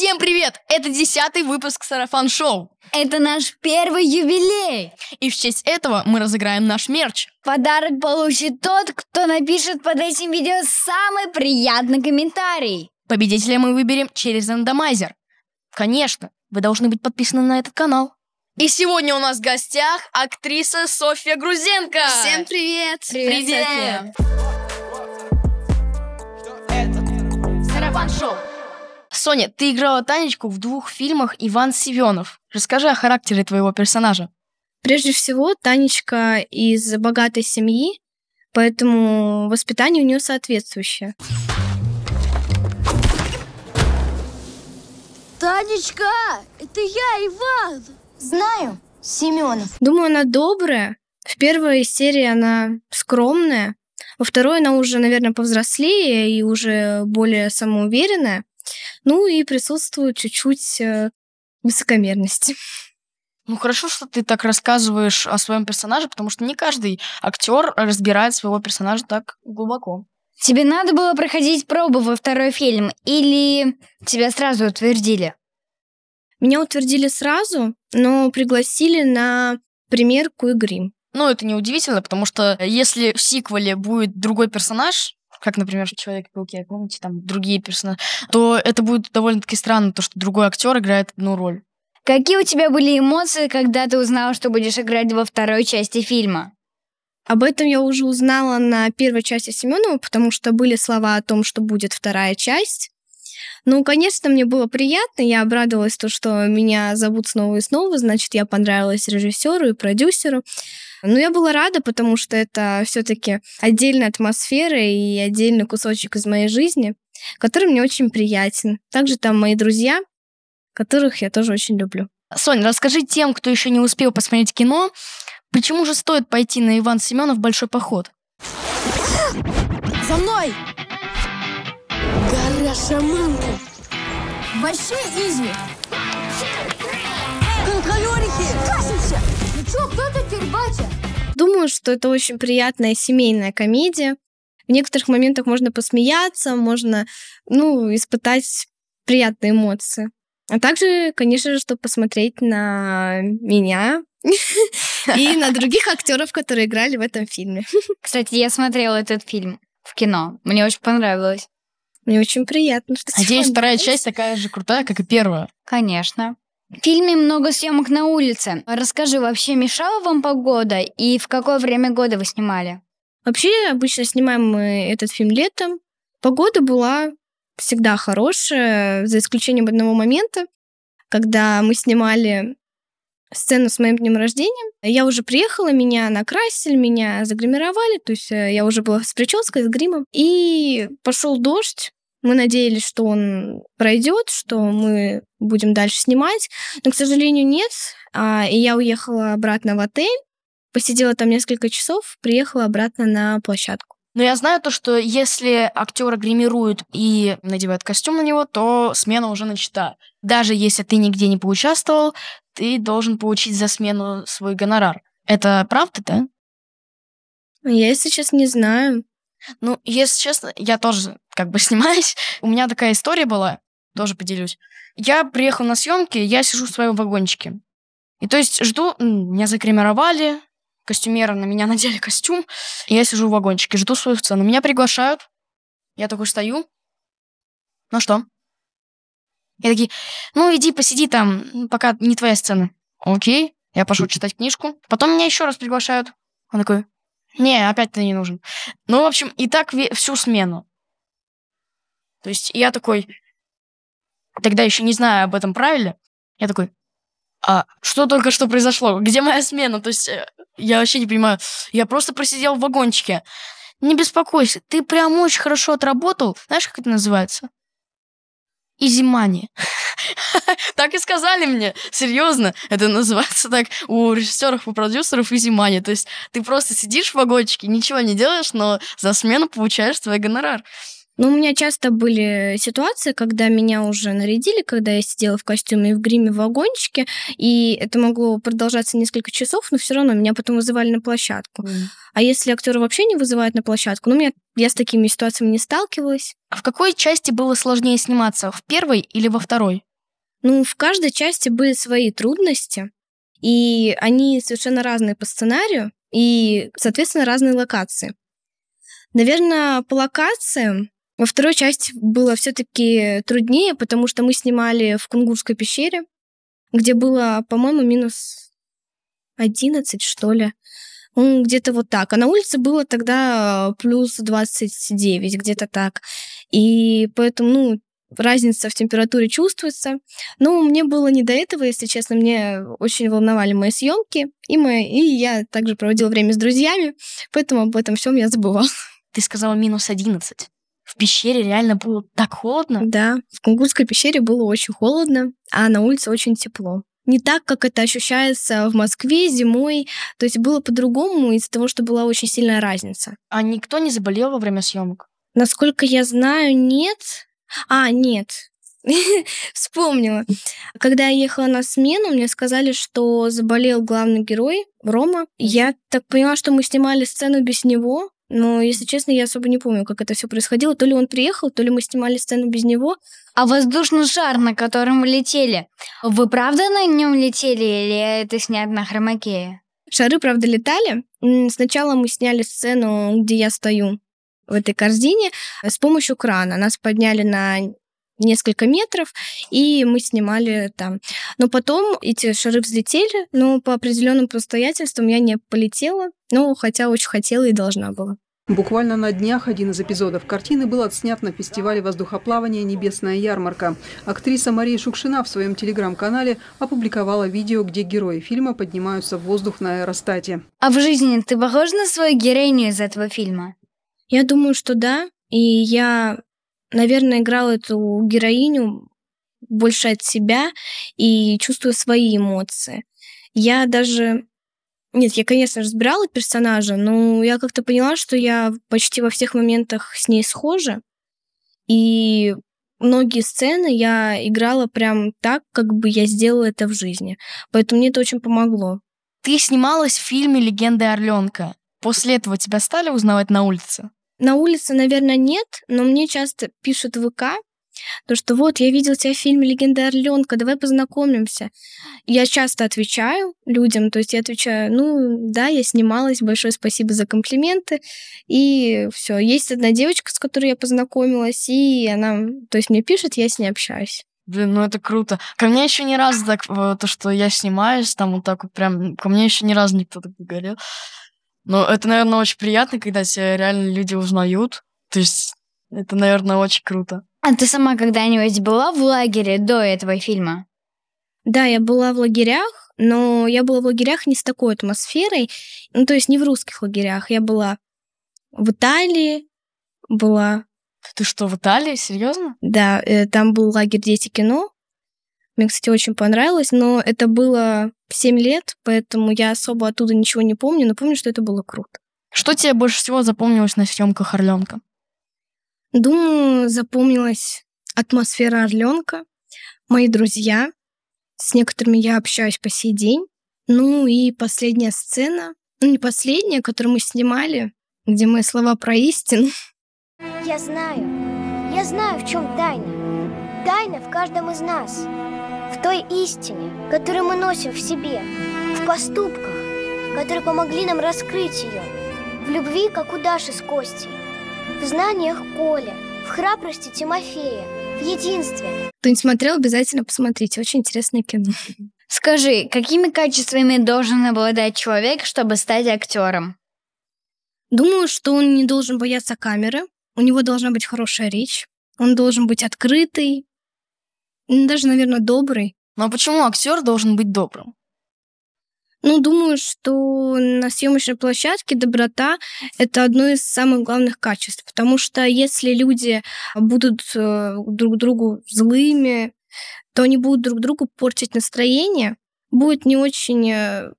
Всем привет! Это десятый выпуск Сарафан Шоу. Это наш первый юбилей. И в честь этого мы разыграем наш мерч. Подарок получит тот, кто напишет под этим видео самый приятный комментарий. Победителя мы выберем через рандомайзер. Конечно, вы должны быть подписаны на этот канал. И сегодня у нас в гостях актриса Софья Грузенко. Всем привет! Привет, Софья. Сарафан Шоу. Соня, ты играла Танечку в двух фильмах Иван Семенов. Расскажи о характере твоего персонажа. Прежде всего, Танечка из богатой семьи, поэтому воспитание у нее соответствующее. Танечка, это я, Иван. Знаю, Семенов. Думаю, она добрая. В первой серии она скромная. Во второй она уже, наверное, повзрослее и уже более самоуверенная. Ну и присутствует чуть-чуть э, высокомерности. Ну хорошо, что ты так рассказываешь о своем персонаже, потому что не каждый актер разбирает своего персонажа так глубоко. Тебе надо было проходить пробу во второй фильм или тебя сразу утвердили? Меня утвердили сразу, но пригласили на примерку и грим. Ну, это неудивительно, потому что если в сиквеле будет другой персонаж, как, например, в Человеке-пауке, помните, там другие персонажи, то это будет довольно-таки странно, то, что другой актер играет одну роль. Какие у тебя были эмоции, когда ты узнала, что будешь играть во второй части фильма? Об этом я уже узнала на первой части Семенова, потому что были слова о том, что будет вторая часть. Ну, конечно, мне было приятно, я обрадовалась, то, что меня зовут снова и снова, значит, я понравилась режиссеру и продюсеру. Но я была рада, потому что это все-таки отдельная атмосфера и отдельный кусочек из моей жизни, который мне очень приятен. Также там мои друзья, которых я тоже очень люблю. Сонь, расскажи тем, кто еще не успел посмотреть кино, почему же стоит пойти на Иван Семенов большой поход? За мной! Гора шаманка. Вообще изи. Контролерихи! Касимся! Ну чё, кто тут теперь батя? Думаю, что это очень приятная семейная комедия. В некоторых моментах можно посмеяться, можно, ну, испытать приятные эмоции. А также, конечно же, чтобы посмотреть на меня и на других актеров, которые играли в этом фильме. Кстати, я смотрела этот фильм в кино. Мне очень понравилось. Мне очень приятно, что Надеюсь, вторая часть такая же крутая, как и первая. Конечно. В фильме много съемок на улице. Расскажи, вообще мешала вам погода и в какое время года вы снимали? Вообще, обычно снимаем мы этот фильм летом. Погода была всегда хорошая, за исключением одного момента, когда мы снимали сцену с моим днем рождения. Я уже приехала, меня накрасили, меня загримировали, то есть э, я уже была с прической, с гримом. И пошел дождь. Мы надеялись, что он пройдет, что мы будем дальше снимать. Но, к сожалению, нет. А, И я уехала обратно в отель, посидела там несколько часов, приехала обратно на площадку. Но я знаю то, что если актера гримируют и надевают костюм на него, то смена уже начата. Даже если ты нигде не поучаствовал, ты должен получить за смену свой гонорар. Это правда, да? Я, если честно, не знаю. Ну, если честно, я тоже как бы снимаюсь. У меня такая история была, тоже поделюсь. Я приехал на съемки, я сижу в своем вагончике. И то есть жду, меня загримировали, костюмеры на меня надели костюм, и я сижу в вагончике, жду свою сцену. Меня приглашают, я такой стою. Ну что? И такие, ну иди посиди там, пока не твоя сцена. Окей, я пошел читать книжку. Потом меня еще раз приглашают. Он такой, не, опять ты не нужен. Ну, в общем, и так всю смену. То есть я такой, тогда еще не знаю об этом правиле, я такой, а что только что произошло? Где моя смена? То есть э, я вообще не понимаю. Я просто просидел в вагончике. Не беспокойся, ты прям очень хорошо отработал. Знаешь, как это называется? Изимани. Так и сказали мне. Серьезно, это называется так у режиссеров и продюсеров изимани. То есть ты просто сидишь в вагончике, ничего не делаешь, но за смену получаешь свой гонорар. Ну, у меня часто были ситуации, когда меня уже нарядили, когда я сидела в костюме и в гриме в вагончике, и это могло продолжаться несколько часов, но все равно меня потом вызывали на площадку. А если актера вообще не вызывают на площадку, ну, меня, я с такими ситуациями не сталкивалась. А в какой части было сложнее сниматься? В первой или во второй? Ну, в каждой части были свои трудности, и они совершенно разные по сценарию, и, соответственно, разные локации. Наверное, по локациям во второй части было все-таки труднее, потому что мы снимали в Кунгурской пещере, где было, по-моему, минус 11, что ли. Ну, где-то вот так. А на улице было тогда плюс 29, где-то так. И поэтому, ну, разница в температуре чувствуется. Но мне было не до этого, если честно. Мне очень волновали мои съемки, и, мы, и я также проводила время с друзьями, поэтому об этом всем я забывала. Ты сказала минус 11. В пещере реально было так холодно? Да, в Кунгурской пещере было очень холодно, а на улице очень тепло. Не так, как это ощущается в Москве зимой. То есть было по-другому из-за того, что была очень сильная разница. А никто не заболел во время съемок? Насколько я знаю, нет. А, нет. Вспомнила. Когда я ехала на смену, мне сказали, что заболел главный герой Рома. Я так поняла, что мы снимали сцену без него, но, если честно, я особо не помню, как это все происходило. То ли он приехал, то ли мы снимали сцену без него. А воздушный шар, на котором вы летели, вы правда на нем летели или это снят на хромакее? Шары, правда, летали. Сначала мы сняли сцену, где я стою в этой корзине с помощью крана. Нас подняли на несколько метров, и мы снимали там. Но потом эти шары взлетели, но по определенным обстоятельствам я не полетела, ну, хотя очень хотела и должна была. Буквально на днях один из эпизодов картины был отснят на фестивале воздухоплавания «Небесная ярмарка». Актриса Мария Шукшина в своем телеграм-канале опубликовала видео, где герои фильма поднимаются в воздух на аэростате. А в жизни ты похож на свою героиню из этого фильма? Я думаю, что да. И я наверное, играла эту героиню больше от себя и чувствую свои эмоции. Я даже... Нет, я, конечно, разбирала персонажа, но я как-то поняла, что я почти во всех моментах с ней схожа. И многие сцены я играла прям так, как бы я сделала это в жизни. Поэтому мне это очень помогло. Ты снималась в фильме «Легенды Орленка». После этого тебя стали узнавать на улице? На улице, наверное, нет, но мне часто пишут в ВК, то, что вот, я видел тебя в фильме «Легенда Орленка», давай познакомимся. Я часто отвечаю людям, то есть я отвечаю, ну, да, я снималась, большое спасибо за комплименты, и все. Есть одна девочка, с которой я познакомилась, и она, то есть мне пишет, я с ней общаюсь. Блин, ну это круто. Ко мне еще ни разу так, то, что я снимаюсь, там вот так вот прям, ко мне еще ни разу никто так не говорил. Но это, наверное, очень приятно, когда тебя реально люди узнают. То есть это, наверное, очень круто. А ты сама когда-нибудь была в лагере до этого фильма? Да, я была в лагерях, но я была в лагерях не с такой атмосферой. Ну, то есть не в русских лагерях. Я была в Италии, была... Ты что, в Италии? Серьезно? Да, э, там был лагерь «Дети кино». Мне, кстати, очень понравилось, но это было 7 лет, поэтому я особо оттуда ничего не помню, но помню, что это было круто. Что тебе больше всего запомнилось на съемках Орленка? Думаю, запомнилась атмосфера Орленка, мои друзья, с некоторыми я общаюсь по сей день. Ну и последняя сцена, ну не последняя, которую мы снимали, где мои слова про истину. Я знаю, я знаю, в чем тайна. Тайна в каждом из нас в той истине, которую мы носим в себе, в поступках, которые помогли нам раскрыть ее, в любви, как у Даши с Костей, в знаниях Коля, в храбрости Тимофея, в единстве. Кто не смотрел, обязательно посмотрите. Очень интересное кино. Скажи, какими качествами должен обладать человек, чтобы стать актером? Думаю, что он не должен бояться камеры. У него должна быть хорошая речь. Он должен быть открытый, даже, наверное, добрый. Ну, а почему актер должен быть добрым? Ну, думаю, что на съемочной площадке доброта — это одно из самых главных качеств, потому что если люди будут э, друг другу злыми, то они будут друг другу портить настроение, будет не очень э,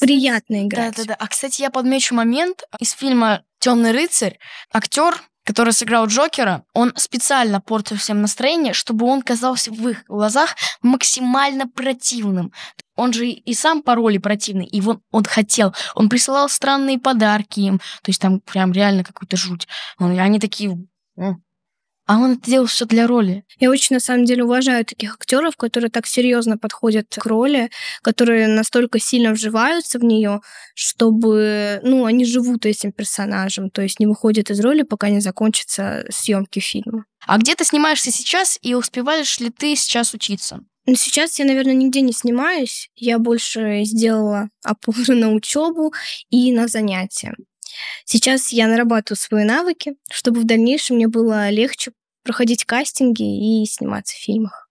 приятно играть. Да, да, да. А кстати, я подмечу момент из фильма Темный рыцарь. Актер который сыграл Джокера, он специально портил всем настроение, чтобы он казался в их глазах максимально противным. Он же и сам по роли противный, и он, он хотел. Он присылал странные подарки им. То есть там прям реально какую-то жуть. Он, и они такие... а он это делал все для роли. Я очень, на самом деле, уважаю таких актеров, которые так серьезно подходят к роли, которые настолько сильно вживаются в нее, чтобы, ну, они живут этим персонажем, то есть не выходят из роли, пока не закончатся съемки фильма. А где ты снимаешься сейчас и успеваешь ли ты сейчас учиться? Ну, сейчас я, наверное, нигде не снимаюсь. Я больше сделала опору на учебу и на занятия. Сейчас я нарабатываю свои навыки, чтобы в дальнейшем мне было легче проходить кастинги и сниматься в фильмах.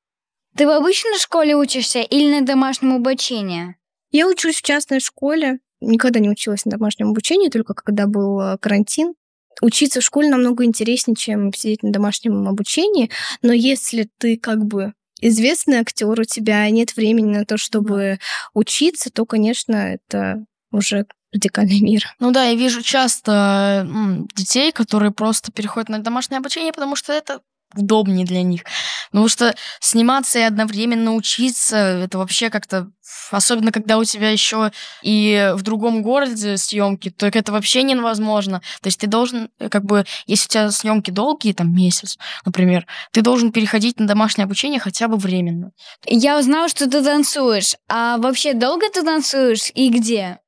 Ты в обычной школе учишься или на домашнем обучении? Я учусь в частной школе. Никогда не училась на домашнем обучении, только когда был э, карантин. Учиться в школе намного интереснее, чем сидеть на домашнем обучении. Но если ты как бы известный актер, у тебя нет времени на то, чтобы учиться, то, конечно, это уже радикальный мир. Ну да, я вижу часто м, детей, которые просто переходят на домашнее обучение, потому что это удобнее для них. Потому что сниматься и одновременно учиться, это вообще как-то... Особенно, когда у тебя еще и в другом городе съемки, то это вообще невозможно. То есть ты должен, э, как бы, если у тебя съемки долгие, там, месяц, например, ты должен переходить на домашнее обучение хотя бы временно. Я узнала, что ты танцуешь. А вообще долго ты танцуешь и где?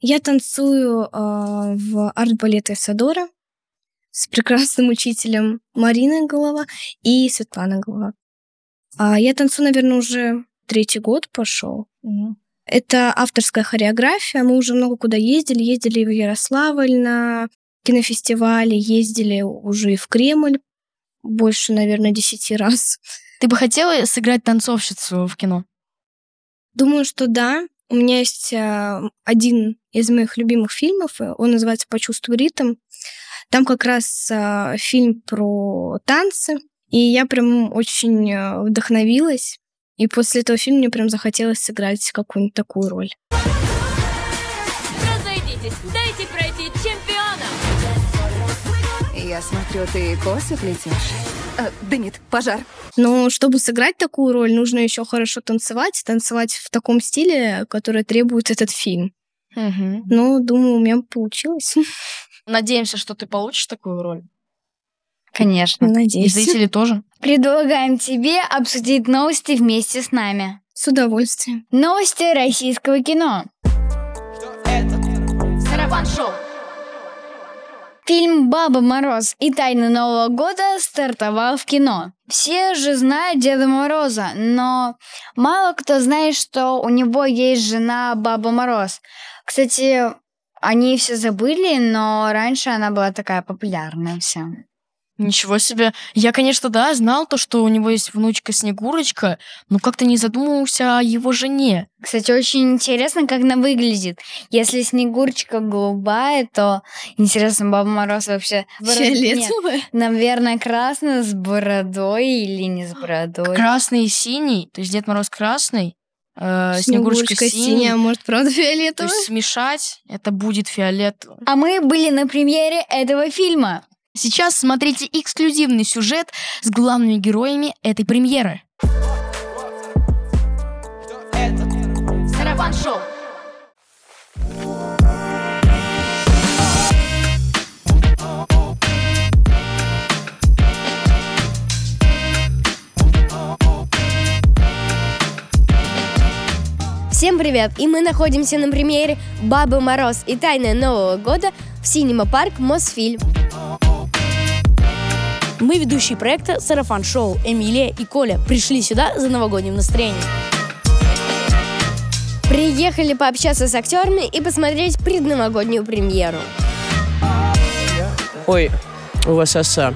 Я танцую э, в арт-балете Садора с прекрасным учителем Мариной Голова и Светланой Голова. А я танцую, наверное, уже третий год пошел. Мгм. Это авторская хореография. Мы уже много куда ездили. Ездили в Ярославль на кинофестивале, ездили уже и в Кремль больше, наверное, десяти раз. Ты бы хотела сыграть танцовщицу в кино? Думаю, что да. У меня есть а, один из моих любимых фильмов. э, Он называется «Почувствуй ритм». Там как раз а, фильм про танцы. И я прям очень а, вдохновилась. И после этого фильма мне прям захотелось сыграть какую-нибудь такую роль. Разойдитесь, дайте пройти чемпионам! Я смотрю, ты косы плетешь. А, да нет, пожар. Но чтобы сыграть такую роль, нужно еще хорошо танцевать, танцевать в таком стиле, который требует этот фильм. Мгм. Ну, думаю, у меня получилось. Надеемся, что ты получишь такую роль. Конечно. И Надеюсь. зрители тоже. Предлагаем тебе обсудить новости вместе с нами. С удовольствием. Новости российского кино. Сарафан шоу! Фильм «Баба Мороз» и «Тайны Нового года» стартовал в кино. Все же знают Деда Мороза, но мало кто знает, что у него есть жена Баба Мороз. Кстати, они все забыли, но раньше она была такая популярная вся. Ничего себе. Я, конечно, да, знал то, что у него есть внучка Снегурочка, но как-то не задумывался о его жене. Кстати, очень интересно, как она выглядит. Если Снегурочка голубая, то интересно, Баба Мороз вообще... бород- Нет, Фиолетовая. наверное, красная с бородой или не с бородой. Красный и синий, то есть Дед Мороз красный, э, Снегурочка, Снегурочка синяя, а может, правда, То фиолетовая? есть смешать, это будет фиолетовый. А мы были на премьере этого фильма. Сейчас смотрите эксклюзивный сюжет с главными героями этой премьеры. Сарафан шоу! Всем привет! И мы находимся на премьере «Бабы Мороз и тайны Нового года» в Синема Парк Мосфильм. Мы, ведущие проекта «Сарафан Шоу» Эмилия и Коля, пришли сюда за новогодним настроением. Приехали пообщаться с актерами и посмотреть предновогоднюю премьеру. Ой, у вас оса.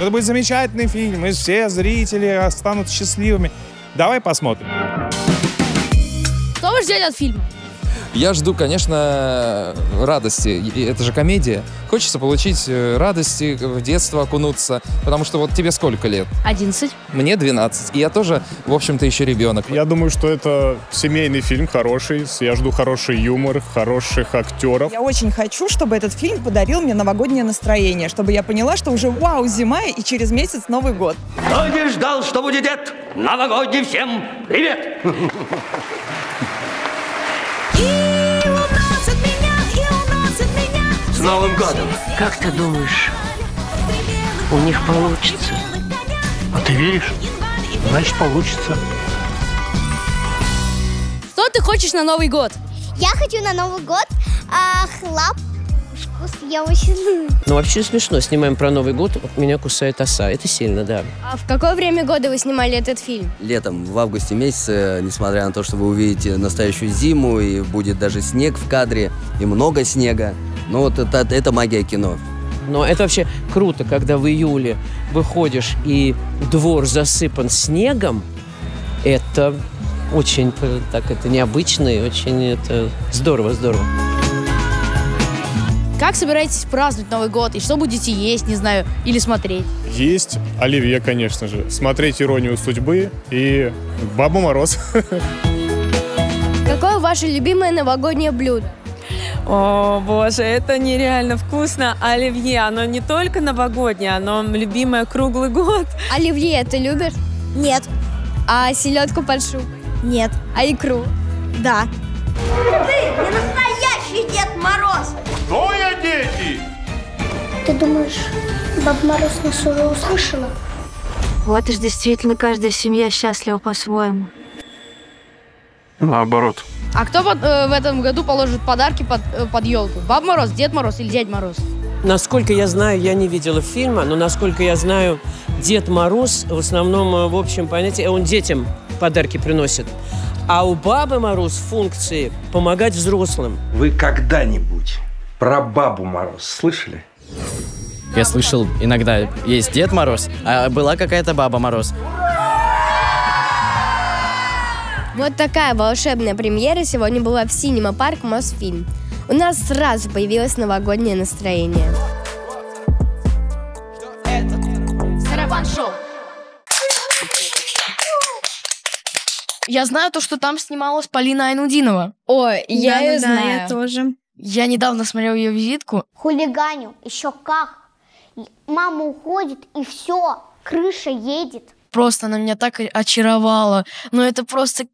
Это будет замечательный фильм, и все зрители станут счастливыми. Давай посмотрим. Что вы ждете от фильма? Я жду, конечно, радости. Это же комедия. Хочется получить э, радости, в детство окунуться. Потому что вот тебе сколько лет? 11. Мне 12. И я тоже, в общем-то, еще ребенок. Я думаю, что это семейный фильм хороший. Я жду хороший юмор, хороших актеров. Я очень хочу, чтобы этот фильм подарил мне новогоднее настроение, чтобы я поняла, что уже вау, зима и через месяц Новый год. Кто не ждал, что будет дед? Новогодний всем привет! Новым годом! Как ты думаешь, у них получится. А ты веришь? Значит, получится. Что ты хочешь на Новый год? Я хочу на Новый год а, хлопушку с елочным. Ну, вообще смешно. Снимаем про Новый год, меня кусает оса. Это сильно, да. А в какое время года вы снимали этот фильм? Летом, в августе месяце, несмотря на то, что вы увидите настоящую зиму, и будет даже снег в кадре, и много снега. Ну вот это, это магия кино. Но это вообще круто, когда в июле выходишь и двор засыпан снегом. Это очень э, так это необычно и очень это здорово, здорово. Как собираетесь праздновать Новый год? И что будете есть, не знаю, или смотреть? Есть оливье, конечно же. Смотреть «Иронию судьбы» и «Баба Мороз». Какое ваше любимое новогоднее блюдо? О, боже, это нереально вкусно. Оливье, оно не только новогоднее, оно любимое круглый год. Оливье ты любишь? Нет. А селедку под шубой? Нет. А икру? Да. Ты не настоящий Дед Мороз! Кто я, дети? Ты думаешь, Баба Мороз нас уже услышала? Вот уж действительно каждая семья счастлива по-своему. Наоборот. А кто под- э, в этом году положит подарки под, э, под елку? Баб Мороз, Дед Мороз или Дядь Мороз? Насколько я знаю, я не видела фильма, но насколько я знаю, Дед Мороз в основном, э, в общем понятии, он детям подарки приносит. А у Бабы Мороз функции помогать взрослым. Вы когда-нибудь про Бабу Мороз слышали? Я слышал, иногда есть Дед Мороз, а была какая-то Баба Мороз. Вот такая волшебная премьера сегодня была в Синема Парк Мосфильм. У нас сразу появилось новогоднее настроение. Я знаю то, что там снималась Полина Айнудинова. Ой, я ее Да-да-да, знаю. я тоже. Я недавно смотрел ее визитку. Хулиганю, еще как. Мама уходит, и все, крыша едет. Просто она меня так очаровала. Но это просто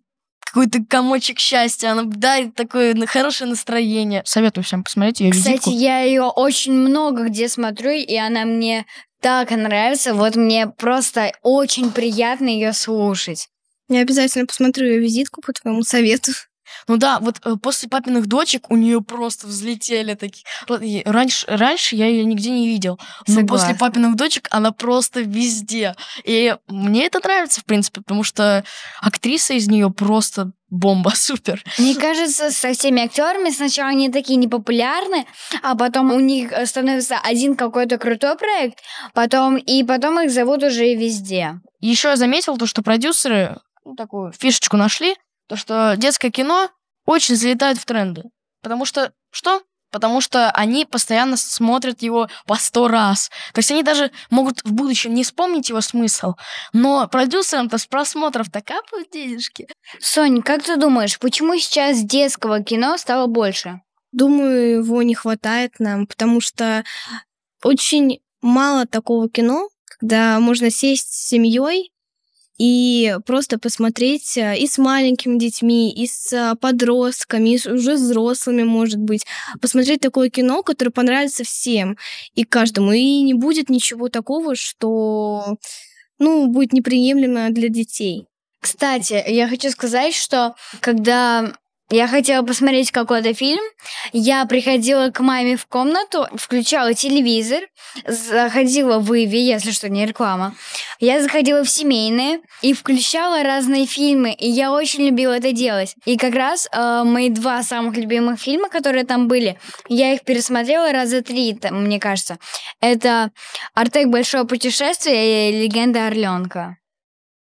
какой-то комочек счастья. Она дарит такое хорошее настроение. Советую всем посмотреть ее Кстати, визитку. я ее очень много где смотрю, и она мне так нравится. Вот мне просто очень приятно ее слушать. Я обязательно посмотрю ее визитку по твоему совету. Ну да, вот э, после папиных дочек у нее просто взлетели такие. Раньше, раньше я ее нигде не видел. Но Согласна. после папиных дочек она просто везде. И мне это нравится, в принципе, потому что актриса из нее просто бомба, супер. Мне кажется, со всеми актерами сначала они такие непопулярны, а потом у них э, становится один какой-то крутой проект, потом и потом их зовут уже и везде. Еще я заметил то, что продюсеры ну, такую фишечку нашли, то, что детское кино очень залетает в тренды. Потому что что? Потому что они постоянно смотрят его по сто раз. То есть они даже могут в будущем не вспомнить его смысл, но продюсерам-то с просмотров-то капают денежки. Сонь, как ты думаешь, почему сейчас детского кино стало больше? Думаю, его не хватает нам, потому что очень мало такого кино, когда можно сесть с семьей и просто посмотреть э, и с маленькими детьми, и с э, подростками, и с уже взрослыми, может быть. Посмотреть такое кино, которое понравится всем и каждому. И не будет ничего такого, что ну, будет неприемлемо для детей. Кстати, я хочу сказать, что когда я хотела посмотреть какой-то фильм, я приходила к маме в комнату, включала телевизор, заходила в Иви, если что, не реклама. Я заходила в семейные и включала разные фильмы, и я очень любила это делать. И как раз э, мои два самых любимых фильма, которые там были, я их пересмотрела раза три, мне кажется. Это «Артек. Большое путешествие» и «Легенда Орленка».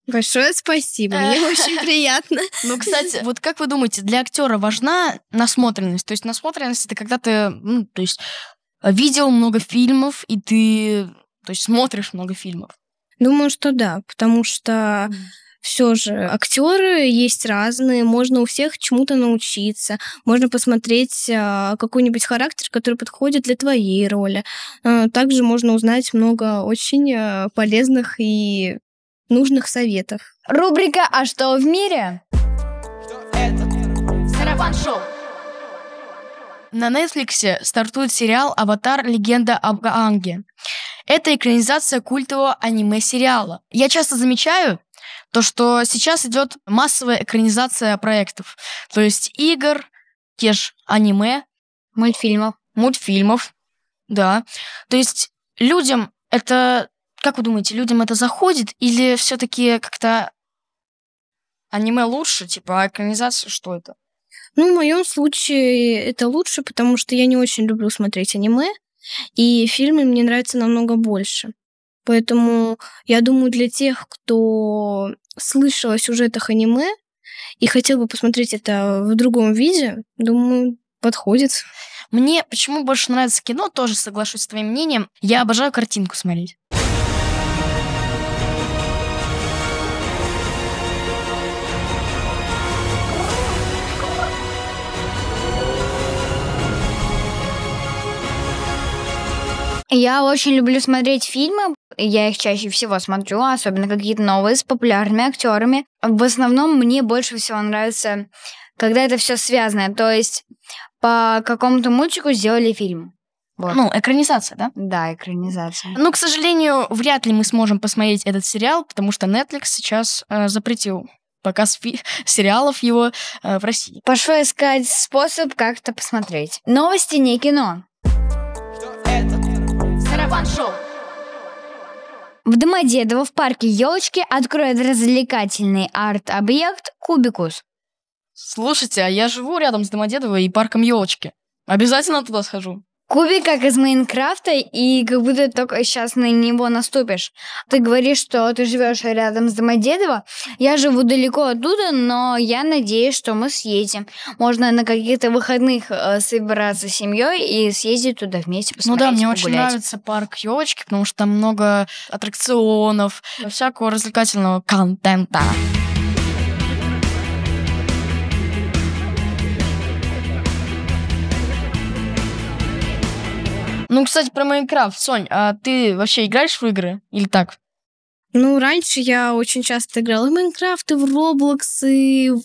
Большое спасибо, мне очень приятно. Ну, кстати, вот как вы думаете, для актера важна насмотренность? То есть насмотренность это когда ты, ну, то есть видел много фильмов и ты, то есть смотришь много фильмов. Думаю, что да, потому что все же актеры есть разные, можно у всех чему-то научиться, можно посмотреть а, какой-нибудь характер, который подходит для твоей роли. А, Также можно узнать много очень а, полезных и нужных советов. Рубрика «А что в мире?» Шоу. На Netflix стартует сериал «Аватар. Легенда об Аанге». это экранизация культового аниме-сериала. Я часто замечаю, то, что сейчас идет массовая экранизация проектов. То есть игр, те же аниме. Мультфильмов. Мультфильмов, да. То есть людям это... Как вы думаете, людям это заходит? Или все-таки как-то аниме лучше, типа, а экранизация что это? Ну, в моем случае это лучше, потому что я не очень люблю смотреть аниме, и фильмы мне нравятся намного больше. Поэтому я думаю, для тех, кто слышал о сюжетах аниме и хотел бы посмотреть это в другом виде, думаю, подходит. Мне почему больше нравится кино, тоже соглашусь с твоим мнением. Я обожаю картинку смотреть. Я очень люблю смотреть фильмы. Я их чаще всего смотрю, особенно какие-то новые с популярными актерами. В основном мне больше всего нравится, когда это все связано. То есть по какому-то мультику сделали фильм. Вот. Ну, экранизация, да? Да, экранизация. Ну, к сожалению, вряд ли мы сможем посмотреть этот сериал, потому что Netflix сейчас э, запретил показ фи- сериалов его э, в России. Пошло искать способ как-то посмотреть. Новости не кино. Шоу. В Домодедово в парке елочки откроют развлекательный арт-объект Кубикус. Слушайте, а я живу рядом с Домодедово и парком елочки. Обязательно туда схожу. Кубик как из Майнкрафта, и как будто только сейчас на него наступишь. Ты говоришь, что ты живешь рядом с Домодедово. Я живу далеко оттуда, но я надеюсь, что мы съедем. Можно на каких-то выходных э, собираться с семьей и съездить туда вместе Ну посмотреть, да, мне очень погулять. нравится парк елочки, потому что там много аттракционов, всякого развлекательного контента. Ну, кстати, про Майнкрафт. Сонь, а ты вообще играешь в игры? Или так? Ну, раньше я очень часто играла в Майнкрафт, и в Roblox, и в-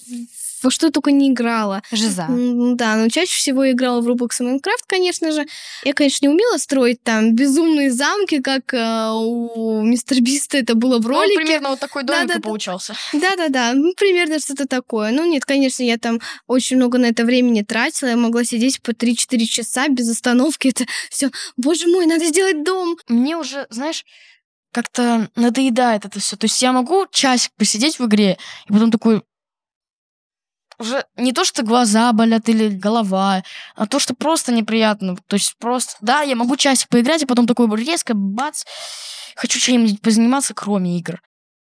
во что я только не играла. Жиза. Да, но чаще всего я играла в Roblox и Майнкрафт, конечно же. Я, конечно, не умела строить там безумные замки, как э, у Мистер Биста это было в Ну, ролике. примерно вот такой домик и Да-да-да. получался. Да-да-да, ну, примерно что-то такое. Ну, нет, конечно, я там очень много на это времени тратила. Я могла сидеть по 3-4 часа без остановки. Это все, боже мой, надо сделать дом. Мне уже, знаешь, как-то надоедает это все. То есть я могу часик посидеть в игре, и потом такой... Уже не то, что глаза болят или голова, а то, что просто неприятно. То есть просто... Да, я могу часик поиграть, и потом такой резко бац, хочу чем-нибудь позаниматься, кроме игр.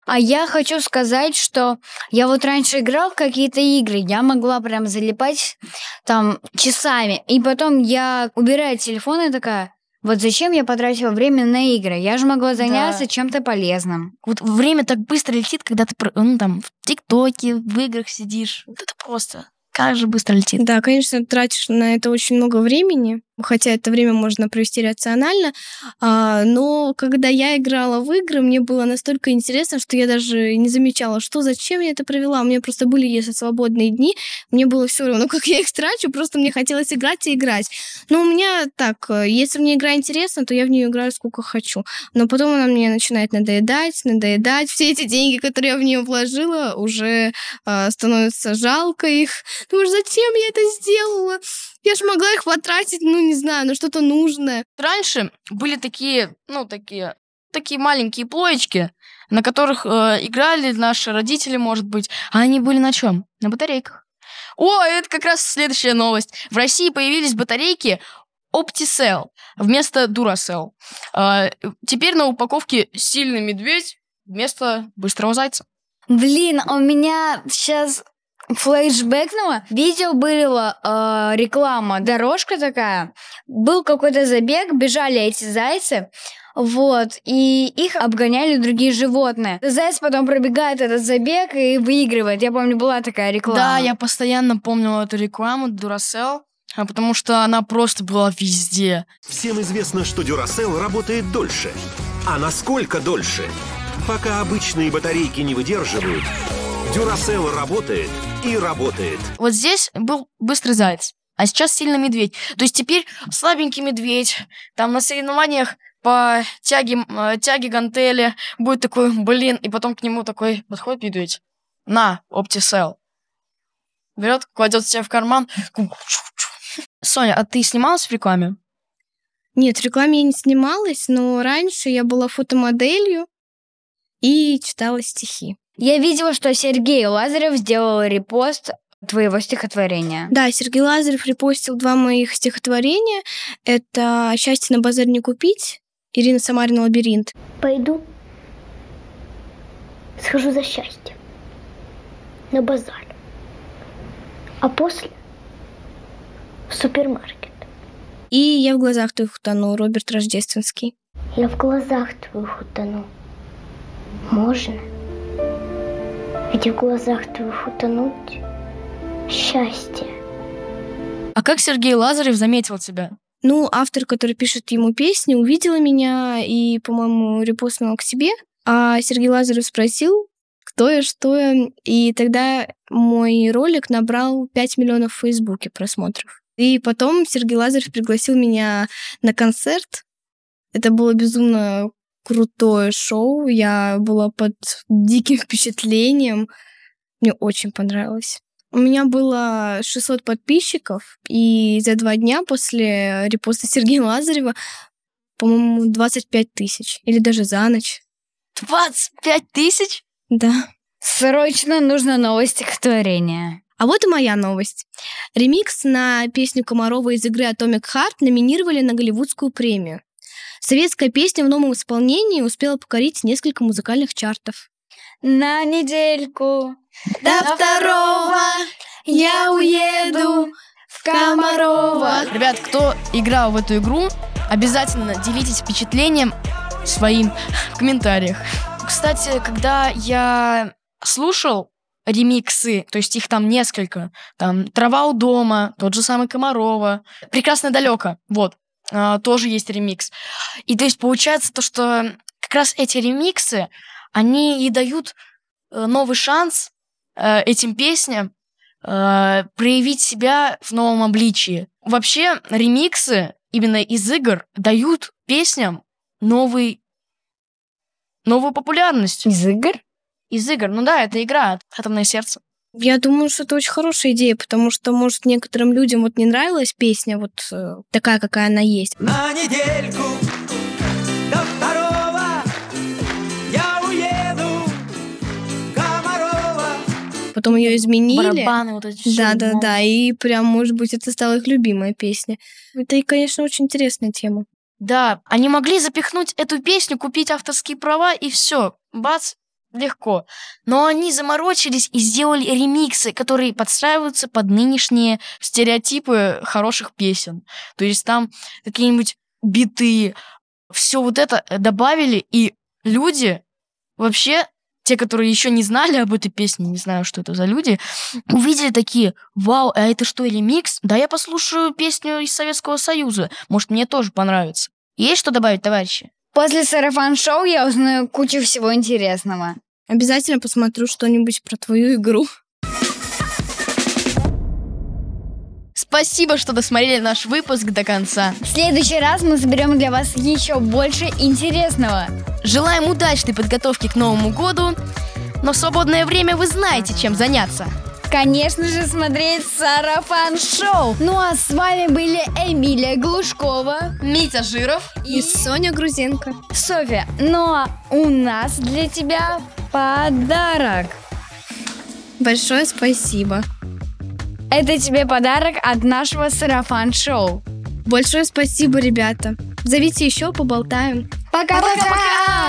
А я хочу сказать, что я вот раньше играл в какие-то игры, я могла прям залипать там часами, и потом я убираю телефон и такая, вот зачем я потратила время на игры? Я же могла заняться Да. чем-то полезным. Вот время так быстро летит, когда ты ну, там в ТикТоке, в играх сидишь. Вот это просто... Как же быстро летит. Да, конечно, тратишь на это очень много времени, хотя это время можно провести рационально. А, но когда я играла в игры, мне было настолько интересно, что я даже не замечала, что зачем я это провела. У меня просто были, если свободные дни, мне было все равно, как я их трачу, просто мне хотелось играть и играть. Но у меня так, э, если мне игра интересна, то я в нее играю сколько хочу. Но потом она мне начинает надоедать, надоедать. Все эти деньги, которые я в нее вложила, уже э, становится жалко их. Думаешь, зачем я это сделала? Я же могла их потратить, ну, не знаю, на что-то нужное. Раньше были такие, ну, такие, такие маленькие плоечки, на которых э, играли наши родители, может быть. А они были на чем? На батарейках. О, это как раз следующая новость. В России появились батарейки OptiCell вместо Duracell. А, теперь на упаковке сильный медведь вместо быстрого зайца. Блин, у меня сейчас флешбэкнуло. Видео было э, реклама, дорожка такая. Был какой-то забег, бежали эти зайцы. Вот, и их обгоняли другие животные. Заяц потом пробегает этот забег и выигрывает. Я помню, была такая реклама. Да, я постоянно помнила эту рекламу Duracell, а потому что она просто была везде. Всем известно, что Duracell работает дольше. А насколько дольше? Пока обычные батарейки не выдерживают, Duracell работает и работает. Вот здесь был быстрый заяц, а сейчас сильный медведь. То есть теперь слабенький медведь, там на соревнованиях по тяге, э, тяге гантели, будет такой, блин, и потом к нему такой подходит медведь. На, Оптисел. Берет, кладет себе в карман. Соня, а ты снималась в рекламе? Нет, в рекламе я не снималась, но раньше я была фотомоделью и читала стихи. Я видела, что Сергей Лазарев сделал репост твоего стихотворения. Да, Сергей Лазарев репостил два моих стихотворения. Это «Счастье на базар не купить», Ирина Самарина «Лабиринт». Пойду, схожу за счастьем на базар, а после в супермаркет. И «Я в глазах твоих утону» Роберт Рождественский. Я в глазах твоих утону. Можно? Ведь в глазах твоих утонуть счастье. А как Сергей Лазарев заметил тебя? Ну, автор, который пишет ему песни, увидела меня и, по-моему, репостнула к себе. А Сергей Лазарев спросил, кто я, что я. И тогда мой ролик набрал 5 миллионов в Фейсбуке просмотров. И потом Сергей Лазарев пригласил меня на концерт. Это было безумно крутое шоу. Я была под диким впечатлением. Мне очень понравилось. У меня было 600 подписчиков, и за два дня после репоста Сергея Лазарева, по-моему, 25 тысяч. Или даже за ночь. 25 тысяч? Да. Срочно нужно новое стихотворение. А вот и моя новость. Ремикс на песню Комарова из игры Atomic Heart номинировали на Голливудскую премию. Советская песня в новом исполнении успела покорить несколько музыкальных чартов. На недельку до второго я уеду в Комарова. Ребят, кто играл в эту игру, обязательно делитесь впечатлением своим в комментариях. Кстати, когда я слушал ремиксы, то есть их там несколько, там «Трава у дома», тот же самый Комарова, «Прекрасно далеко», вот, тоже есть ремикс. И то есть получается то, что как раз эти ремиксы, они и дают э, новый шанс э, этим песням э, проявить себя в новом обличии. Вообще, ремиксы именно из игр дают песням новый, новую популярность. Из игр? Из игр. Ну да, это игра «Атомное сердце». Я думаю, что это очень хорошая идея, потому что, может, некоторым людям вот не нравилась песня вот э, такая, какая она есть. На недельку до второго я уеду Комарова. Потом ее изменили. Барабаны вот эти Да, да, да. да. И прям, может быть, это стала их любимая песня. Это, и, конечно, очень интересная тема. Да, они могли запихнуть эту песню, купить авторские права и все, бац, легко. Но они заморочились и сделали ремиксы, которые подстраиваются под нынешние стереотипы хороших песен. То есть там какие-нибудь биты, все вот это добавили, и люди вообще те, которые еще не знали об этой песне, не знаю, что это за люди, увидели такие, вау, а это что, ремикс? Да я послушаю песню из Советского Союза, может, мне тоже понравится. Есть что добавить, товарищи? После сарафан-шоу я узнаю кучу всего интересного. Обязательно посмотрю что-нибудь про твою игру. Спасибо, что досмотрели наш выпуск до конца. В следующий раз мы соберем для вас еще больше интересного. Желаем удачной подготовки к Новому году, но в свободное время вы знаете, чем заняться. Конечно же, смотреть Сарафан-шоу. Ну а с вами были Эмилия Глушкова, Митя Жиров И Соня Грузенко. Софья. Ну а у нас для тебя подарок. Большое спасибо. Это тебе подарок от нашего Сарафан-шоу. Большое спасибо, ребята. Зовите еще, поболтаем. Пока-пока!